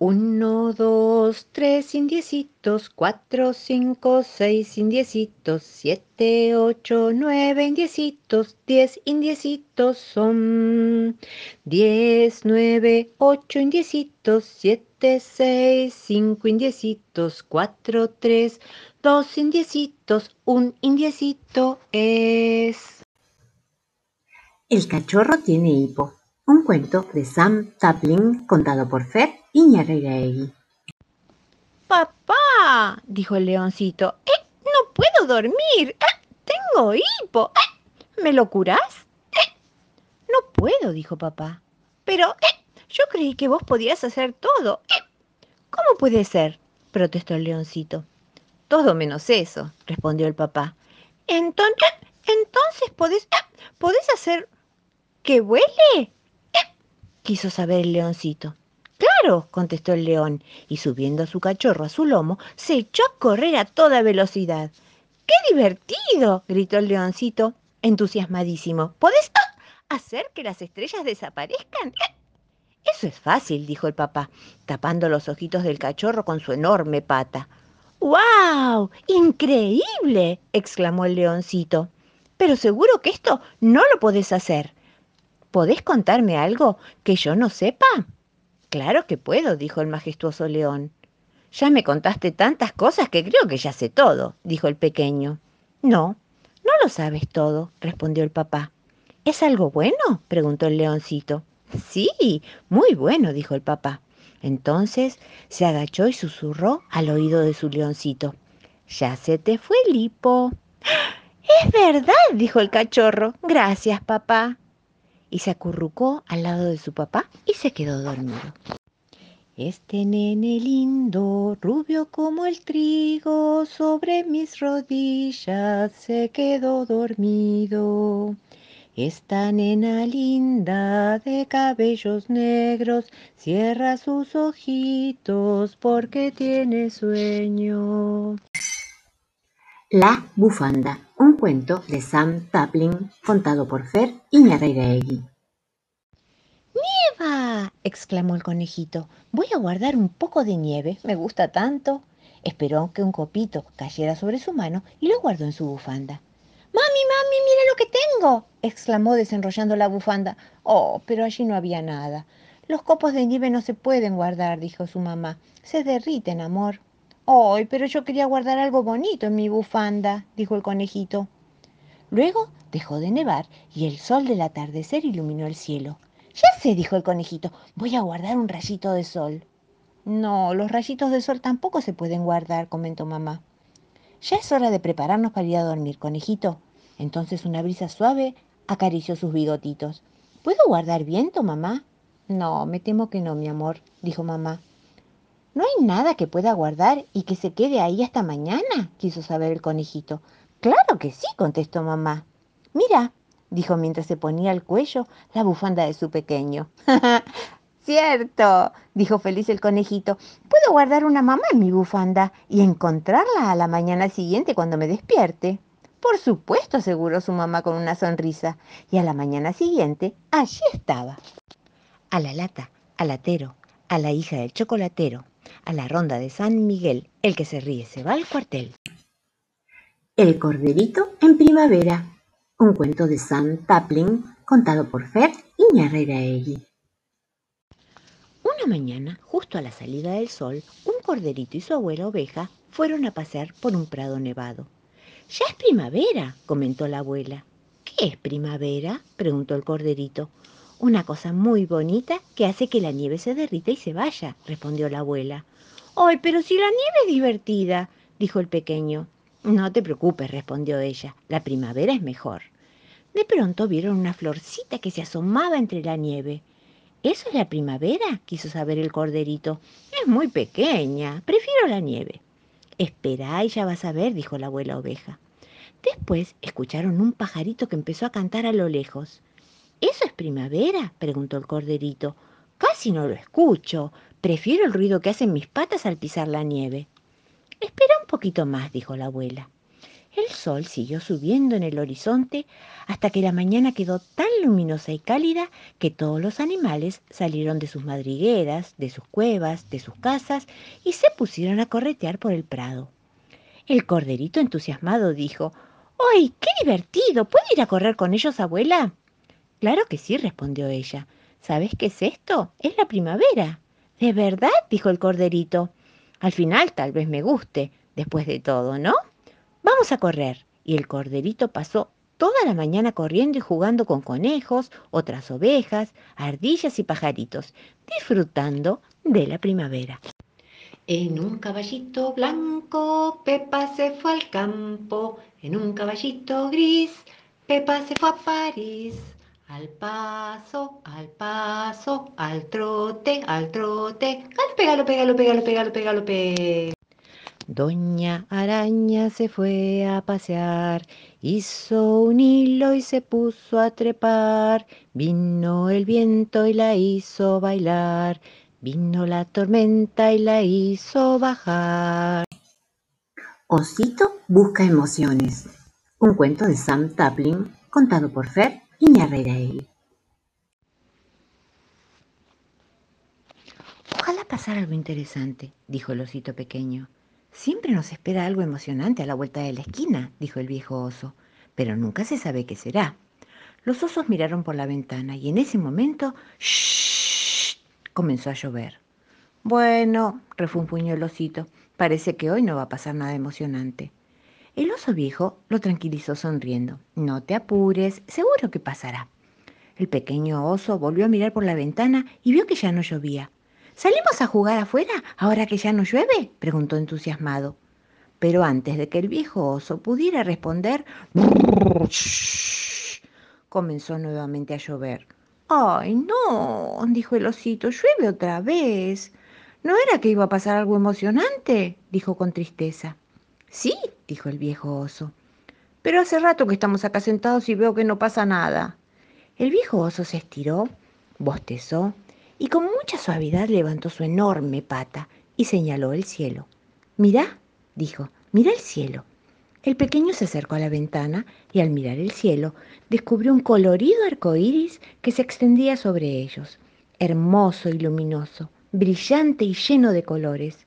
Uno, dos, tres indiecitos, cuatro, cinco, seis indiecitos, siete, ocho, nueve indiecitos, diez indiecitos son. Diez, nueve, ocho indiecitos, siete, seis, cinco indiecitos, cuatro, tres, dos indiecitos, un indiecito es. El cachorro tiene hipo. Un cuento de Sam Taplin contado por Fer Iñarreiraegui. Papá, dijo el leoncito, eh, no puedo dormir. Eh, tengo hipo. Eh, ¿Me lo curás? Eh, no puedo, dijo papá. Pero eh, yo creí que vos podías hacer todo. Eh, ¿Cómo puede ser? protestó el leoncito. Todo menos eso, respondió el papá. Entonces, entonces podés, podés hacer que vuele quiso saber el leoncito. Claro, contestó el león, y subiendo a su cachorro a su lomo, se echó a correr a toda velocidad. ¡Qué divertido! gritó el leoncito, entusiasmadísimo. ¿Podés hacer que las estrellas desaparezcan? Eso es fácil, dijo el papá, tapando los ojitos del cachorro con su enorme pata. ¡Wow! ¡Increíble! exclamó el leoncito. Pero seguro que esto no lo podés hacer. ¿Podés contarme algo que yo no sepa? Claro que puedo, dijo el majestuoso león. Ya me contaste tantas cosas que creo que ya sé todo, dijo el pequeño. No, no lo sabes todo, respondió el papá. ¿Es algo bueno? preguntó el leoncito. Sí, muy bueno, dijo el papá. Entonces se agachó y susurró al oído de su leoncito. Ya se te fue el hipo. Es verdad, dijo el cachorro. Gracias, papá y se acurrucó al lado de su papá y se quedó dormido. Este nene lindo, rubio como el trigo, sobre mis rodillas se quedó dormido. Esta nena linda de cabellos negros cierra sus ojitos porque tiene sueño. La bufanda, un cuento de Sam Taplin contado por Fer Iñarreiraegui. ¡Nieva! exclamó el conejito. Voy a guardar un poco de nieve, me gusta tanto. Esperó que un copito cayera sobre su mano y lo guardó en su bufanda. ¡Mami, mami, mira lo que tengo! exclamó desenrollando la bufanda. Oh, pero allí no había nada. Los copos de nieve no se pueden guardar, dijo su mamá. Se derriten, amor. ¡Ay, pero yo quería guardar algo bonito en mi bufanda! dijo el conejito. Luego dejó de nevar y el sol del atardecer iluminó el cielo. Ya sé, dijo el conejito, voy a guardar un rayito de sol. No, los rayitos de sol tampoco se pueden guardar, comentó mamá. Ya es hora de prepararnos para ir a dormir, conejito. Entonces una brisa suave acarició sus bigotitos. ¿Puedo guardar viento, mamá? No, me temo que no, mi amor, dijo mamá. ¿No hay nada que pueda guardar y que se quede ahí hasta mañana? quiso saber el conejito. Claro que sí, contestó mamá. Mira, dijo mientras se ponía al cuello la bufanda de su pequeño. Cierto, dijo feliz el conejito. Puedo guardar una mamá en mi bufanda y encontrarla a la mañana siguiente cuando me despierte. Por supuesto, aseguró su mamá con una sonrisa. Y a la mañana siguiente, allí estaba. A la lata, al latero, a la hija del chocolatero, a la ronda de San Miguel, el que se ríe se va al cuartel. El corderito en primavera, un cuento de Sam Taplin contado por Fer Iñarreiraegui. Una mañana, justo a la salida del sol, un corderito y su abuela oveja fueron a pasear por un prado nevado. Ya es primavera, comentó la abuela. ¿Qué es primavera? preguntó el corderito. Una cosa muy bonita que hace que la nieve se derrita y se vaya, respondió la abuela. ¡Ay, pero si la nieve es divertida! dijo el pequeño. No te preocupes, respondió ella. La primavera es mejor. De pronto vieron una florcita que se asomaba entre la nieve. ¿Eso es la primavera? quiso saber el corderito. Es muy pequeña. Prefiero la nieve. Espera y ya vas a ver, dijo la abuela oveja. Después escucharon un pajarito que empezó a cantar a lo lejos. ¿Eso es primavera? preguntó el corderito. Casi no lo escucho. Prefiero el ruido que hacen mis patas al pisar la nieve. Espera un poquito más, dijo la abuela. El sol siguió subiendo en el horizonte hasta que la mañana quedó tan luminosa y cálida que todos los animales salieron de sus madrigueras, de sus cuevas, de sus casas y se pusieron a corretear por el prado. El corderito entusiasmado dijo, ¡Ay, qué divertido! ¿Puedo ir a correr con ellos, abuela? Claro que sí, respondió ella. ¿Sabes qué es esto? Es la primavera. ¿De verdad? dijo el corderito. Al final tal vez me guste, después de todo, ¿no? Vamos a correr. Y el corderito pasó toda la mañana corriendo y jugando con conejos, otras ovejas, ardillas y pajaritos, disfrutando de la primavera. En un caballito blanco, Pepa se fue al campo. En un caballito gris, Pepa se fue a París. Al paso, al paso, al trote, al trote. Galope, galope, galope, galope, galope, galope. Doña Araña se fue a pasear, hizo un hilo y se puso a trepar. Vino el viento y la hizo bailar, vino la tormenta y la hizo bajar. Osito busca emociones. Un cuento de Sam Taplin contado por Fer Herrera Ojalá pasara algo interesante, dijo el osito pequeño. Siempre nos espera algo emocionante a la vuelta de la esquina, dijo el viejo oso, pero nunca se sabe qué será. Los osos miraron por la ventana y en ese momento ¡shh! comenzó a llover. Bueno, refunfuñó el osito, parece que hoy no va a pasar nada emocionante. El oso viejo lo tranquilizó sonriendo. No te apures, seguro que pasará. El pequeño oso volvió a mirar por la ventana y vio que ya no llovía. ¿Salimos a jugar afuera ahora que ya no llueve? preguntó entusiasmado. Pero antes de que el viejo oso pudiera responder, comenzó nuevamente a llover. ¡Ay, no! dijo el osito, llueve otra vez. ¿No era que iba a pasar algo emocionante? dijo con tristeza. Sí, dijo el viejo oso. Pero hace rato que estamos acá sentados y veo que no pasa nada. El viejo oso se estiró, bostezó y con mucha suavidad levantó su enorme pata y señaló el cielo. Mirá, dijo, mira el cielo. El pequeño se acercó a la ventana y al mirar el cielo descubrió un colorido arco iris que se extendía sobre ellos, hermoso y luminoso, brillante y lleno de colores.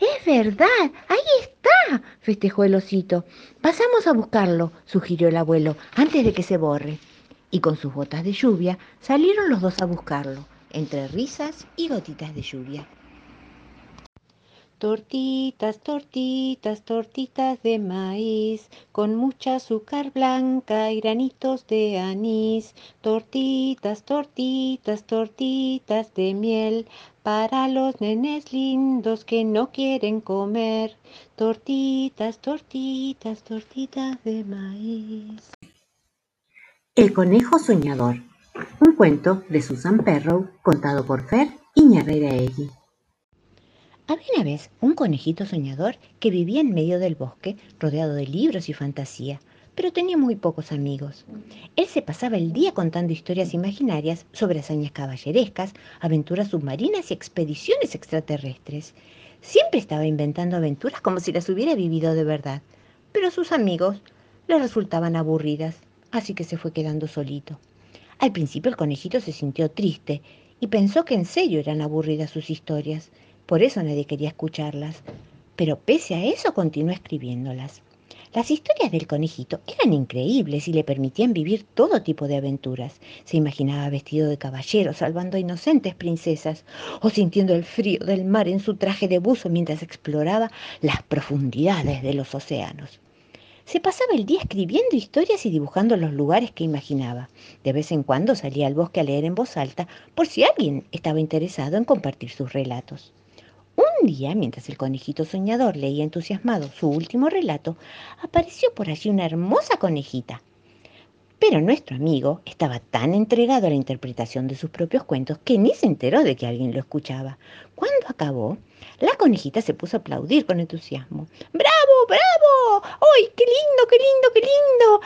Es verdad, ahí está, festejó el osito. Pasamos a buscarlo, sugirió el abuelo, antes de que se borre. Y con sus botas de lluvia salieron los dos a buscarlo entre risas y gotitas de lluvia. Tortitas, tortitas, tortitas de maíz, con mucha azúcar blanca y granitos de anís. Tortitas, tortitas, tortitas de miel, para los nenes lindos que no quieren comer. Tortitas, tortitas, tortitas de maíz. El conejo soñador un cuento de Susan Perrow contado por Fer y Ñarrera Egui. Había una vez un conejito soñador que vivía en medio del bosque, rodeado de libros y fantasía, pero tenía muy pocos amigos. Él se pasaba el día contando historias imaginarias sobre hazañas caballerescas, aventuras submarinas y expediciones extraterrestres. Siempre estaba inventando aventuras como si las hubiera vivido de verdad, pero sus amigos le resultaban aburridas, así que se fue quedando solito. Al principio el conejito se sintió triste y pensó que en serio eran aburridas sus historias, por eso nadie quería escucharlas. Pero pese a eso continuó escribiéndolas. Las historias del conejito eran increíbles y le permitían vivir todo tipo de aventuras. Se imaginaba vestido de caballero salvando a inocentes princesas o sintiendo el frío del mar en su traje de buzo mientras exploraba las profundidades de los océanos. Se pasaba el día escribiendo historias y dibujando los lugares que imaginaba. De vez en cuando salía al bosque a leer en voz alta por si alguien estaba interesado en compartir sus relatos. Un día, mientras el conejito soñador leía entusiasmado su último relato, apareció por allí una hermosa conejita. Pero nuestro amigo estaba tan entregado a la interpretación de sus propios cuentos que ni se enteró de que alguien lo escuchaba. Cuando acabó, la conejita se puso a aplaudir con entusiasmo. ¡Bravo, bravo! ¡Ay, qué lindo, qué lindo, qué lindo!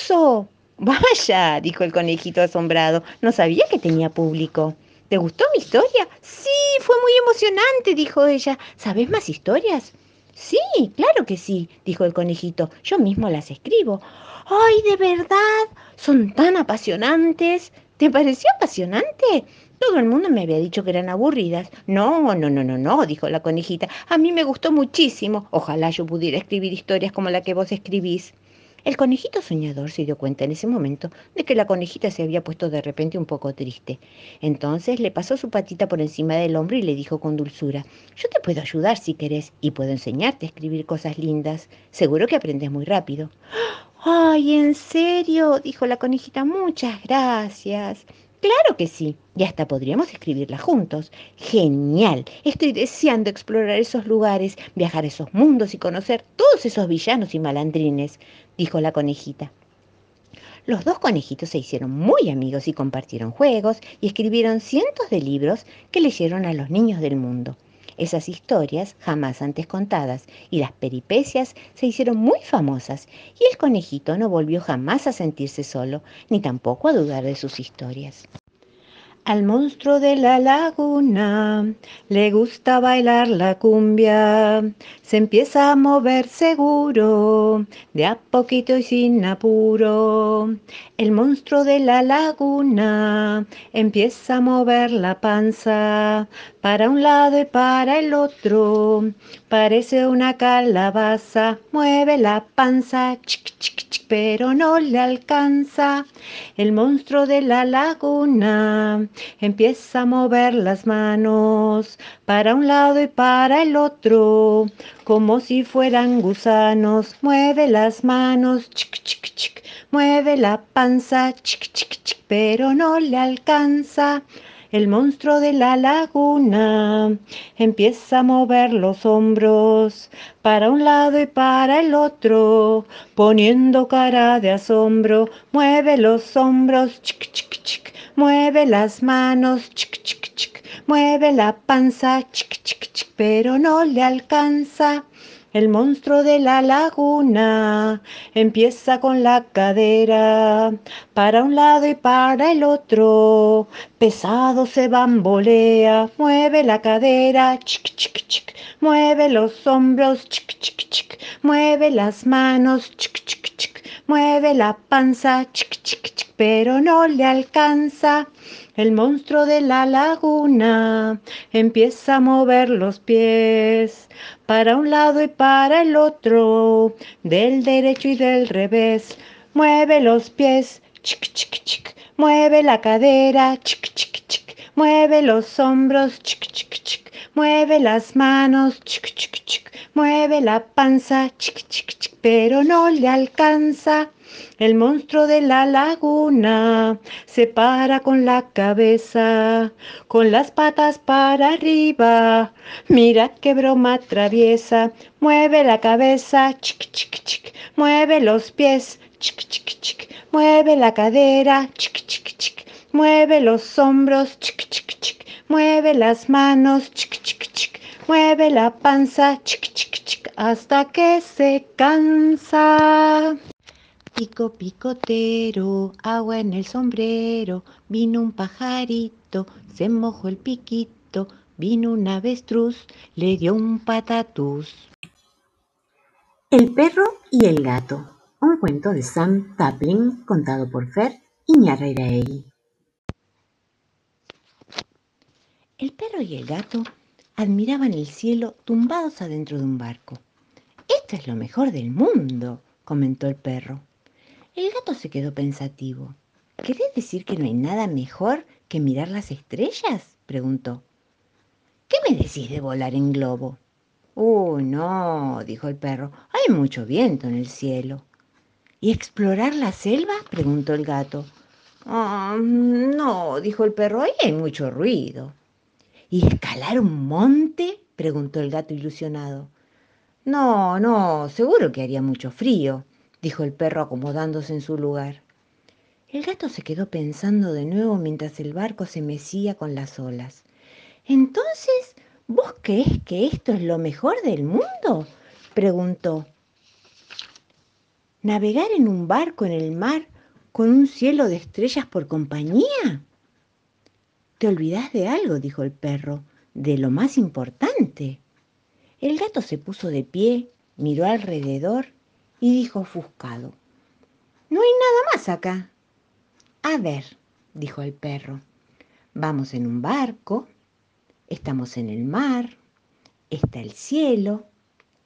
¡Hermoso! Vaya, dijo el conejito asombrado, no sabía que tenía público. ¿Te gustó mi historia? Sí, fue muy emocionante, dijo ella. ¿Sabes más historias? Sí, claro que sí, dijo el conejito. Yo mismo las escribo. ¡Ay, de verdad! Son tan apasionantes. ¿Te pareció apasionante? Todo el mundo me había dicho que eran aburridas. No, no, no, no, no, dijo la conejita. A mí me gustó muchísimo. Ojalá yo pudiera escribir historias como la que vos escribís. El conejito soñador se dio cuenta en ese momento de que la conejita se había puesto de repente un poco triste. Entonces le pasó su patita por encima del hombro y le dijo con dulzura, yo te puedo ayudar si querés y puedo enseñarte a escribir cosas lindas. Seguro que aprendes muy rápido. ¡Ay, en serio! dijo la conejita, muchas gracias. Claro que sí, y hasta podríamos escribirla juntos. Genial, estoy deseando explorar esos lugares, viajar a esos mundos y conocer todos esos villanos y malandrines, dijo la conejita. Los dos conejitos se hicieron muy amigos y compartieron juegos y escribieron cientos de libros que leyeron a los niños del mundo. Esas historias, jamás antes contadas, y las peripecias se hicieron muy famosas, y el conejito no volvió jamás a sentirse solo, ni tampoco a dudar de sus historias. Al monstruo de la laguna le gusta bailar la cumbia, se empieza a mover seguro, de a poquito y sin apuro. El monstruo de la laguna empieza a mover la panza para un lado y para el otro. Parece una calabaza, mueve la panza, chic, chic, chic, pero no le alcanza. El monstruo de la laguna empieza a mover las manos para un lado y para el otro, como si fueran gusanos. Mueve las manos, chic, chic, chic, mueve la panza, chic, chic, chic, pero no le alcanza. El monstruo de la laguna empieza a mover los hombros para un lado y para el otro, poniendo cara de asombro. Mueve los hombros, chic, chic, chic. Mueve las manos, chic, chic, chic. Mueve la panza, chic, chic, chic, pero no le alcanza. El monstruo de la laguna empieza con la cadera para un lado y para el otro. Pesado se bambolea, mueve la cadera, chic, chic, chic. Mueve los hombros, chic, chic, chic. Mueve las manos, chic, chic. Mueve la panza, chic, chic, chic, pero no le alcanza. El monstruo de la laguna empieza a mover los pies para un lado y para el otro, del derecho y del revés. Mueve los pies, chic, chic, chic. Mueve la cadera, chic, chic, chic. Mueve los hombros, chic, chic, chic. Mueve las manos, chic, chic, chic. Mueve la panza, chic, chic, chic. Pero no le alcanza. El monstruo de la laguna se para con la cabeza, con las patas para arriba. Mira qué broma traviesa. Mueve la cabeza, chic, chic, chic. Mueve los pies, chic, chic, chic. Mueve la cadera, chic, chic, chic. Mueve los hombros, chic, chic, chic. Mueve las manos, chic, chic, chic. Mueve la panza, chic, chic, chic. Hasta que se cansa. Pico picotero, agua en el sombrero, vino un pajarito, se mojó el piquito, vino un avestruz, le dio un patatús. El perro y el gato, un cuento de Sam Taplin contado por Fer Iñarreiraegui. El perro y el gato admiraban el cielo tumbados adentro de un barco. Esto es lo mejor del mundo, comentó el perro. El gato se quedó pensativo. ¿Querés decir que no hay nada mejor que mirar las estrellas? preguntó. ¿Qué me decís de volar en globo? Uh, no, dijo el perro. Hay mucho viento en el cielo. ¿Y explorar la selva? preguntó el gato. Oh, no, dijo el perro, ahí hay mucho ruido. ¿Y escalar un monte? preguntó el gato ilusionado. No, no, seguro que haría mucho frío dijo el perro acomodándose en su lugar. El gato se quedó pensando de nuevo mientras el barco se mecía con las olas. Entonces, ¿vos crees que esto es lo mejor del mundo? preguntó. ¿Navegar en un barco en el mar con un cielo de estrellas por compañía? Te olvidas de algo, dijo el perro, de lo más importante. El gato se puso de pie, miró alrededor y dijo ofuscado, No hay nada más acá. A ver, dijo el perro, vamos en un barco, estamos en el mar, está el cielo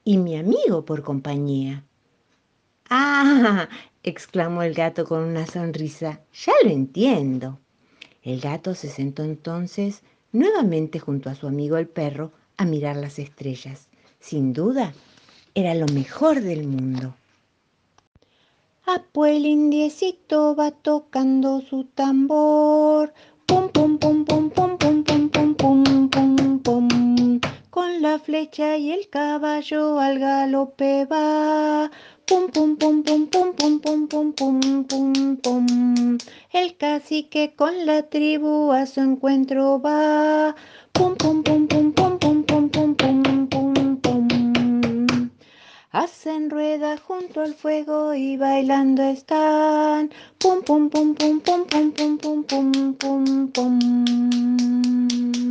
y mi amigo por compañía. Ah, exclamó el gato con una sonrisa, ya lo entiendo. El gato se sentó entonces nuevamente junto a su amigo el perro a mirar las estrellas. Sin duda, era lo mejor del mundo. Apo el indiecito va tocando su tambor. Pum, pum, pum, pum, pum, pum, pum, pum, pum, pum, pum. Con la flecha y el caballo al galope va. Pum, pum, pum, pum, pum, pum, pum, pum, pum, pum, pum. El cacique con la tribu a su encuentro va. Pum, pum, pum, pum, pum, pum, pum, pum, pum, pum, pum. Hacen rueda junto al fuego y bailando están. Pum, pum, pum, pum, pum, pum, pum, pum, pum, pum, pum.